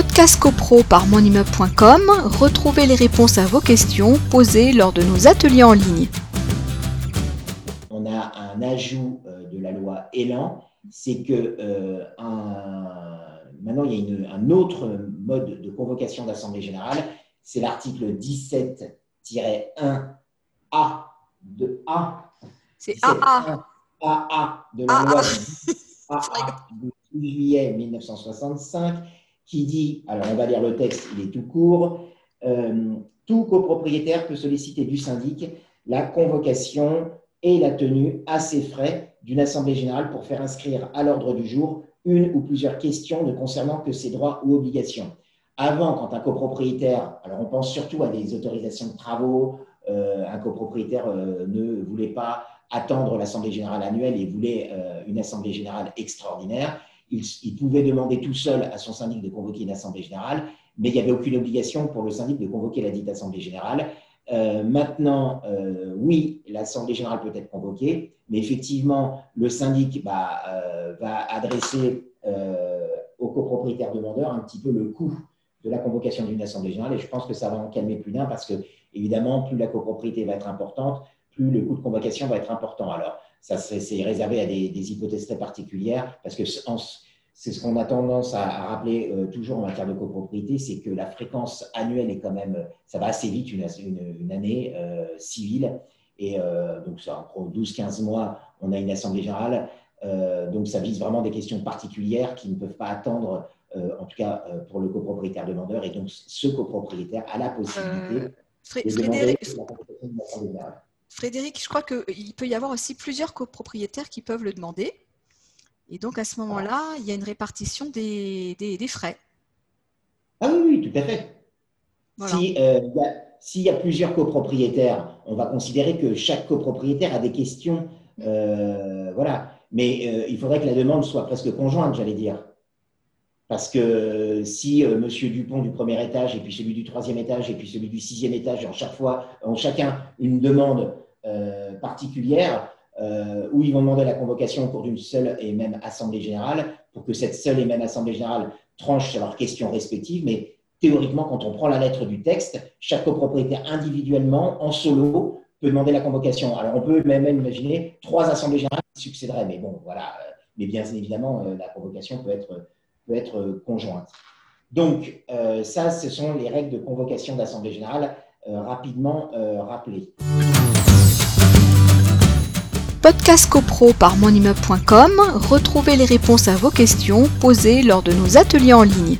Podcast CoPro par monimmeuble.com, retrouvez les réponses à vos questions posées lors de nos ateliers en ligne. On a un ajout euh, de la loi Elan, c'est que euh, maintenant il y a un autre mode de convocation d'assemblée générale, c'est l'article 17-1A de A. C'est AA. AA de la loi AA du juillet 1965 qui dit, alors on va lire le texte, il est tout court, euh, tout copropriétaire peut solliciter du syndic la convocation et la tenue à ses frais d'une assemblée générale pour faire inscrire à l'ordre du jour une ou plusieurs questions ne concernant que ses droits ou obligations. Avant, quand un copropriétaire, alors on pense surtout à des autorisations de travaux, euh, un copropriétaire euh, ne voulait pas attendre l'assemblée générale annuelle et voulait une assemblée générale extraordinaire, il, pouvait demander tout seul à son syndic de convoquer une assemblée générale, mais il n'y avait aucune obligation pour le syndic de convoquer la dite assemblée générale. Euh, maintenant, euh, oui, l'assemblée générale peut être convoquée, mais effectivement, le syndic bah, euh, va adresser aux copropriétaires demandeurs un petit peu le coût de la convocation d'une assemblée générale, et je pense que ça va en calmer plus d'un parce que, évidemment, plus la copropriété va être importante, plus le coût de convocation va être important. Alors, ça c'est réservé à des, hypothèses très particulières, parce que c'est ce qu'on a tendance à, rappeler euh, toujours en matière de copropriété, c'est que la fréquence annuelle est quand même, ça va assez vite, une, une, année euh, civile, et euh, donc ça, en 12-15 mois, on a une assemblée générale, donc ça vise vraiment des questions particulières qui ne peuvent pas attendre, en tout cas pour le copropriétaire demandeur, et donc ce copropriétaire a la possibilité de demander la Frédéric, je crois qu'il peut y avoir aussi plusieurs copropriétaires qui peuvent le demander. Et donc, à ce moment-là, il y a une répartition des, frais. Ah oui, oui, tout à fait. Euh, s'il y, a plusieurs copropriétaires, on va considérer que chaque copropriétaire a des questions. Euh, voilà. Mais euh, il faudrait que la demande soit presque conjointe, j'allais dire. Parce que si M. Dupont du premier étage, et puis celui du troisième étage, et puis celui du sixième étage, en chaque fois, ont chacun une demande euh, particulière, euh, où ils vont demander la convocation au cours d'une seule et même assemblée générale, pour que cette seule et même assemblée générale tranche sur leurs questions respectives. Mais théoriquement, quand on prend la lettre du texte, chaque copropriétaire individuellement, en solo, peut demander la convocation. Alors, on peut même imaginer trois assemblées générales qui succéderaient. Mais bon, voilà. Mais bien évidemment, euh, la convocation peut être peut être euh, conjointe. Donc, euh, ça, ce sont les règles de convocation d'Assemblée générale euh, rapidement rappelées. Podcast CoPro par monimmeuble.com, retrouvez les réponses à vos questions posées lors de nos ateliers en ligne.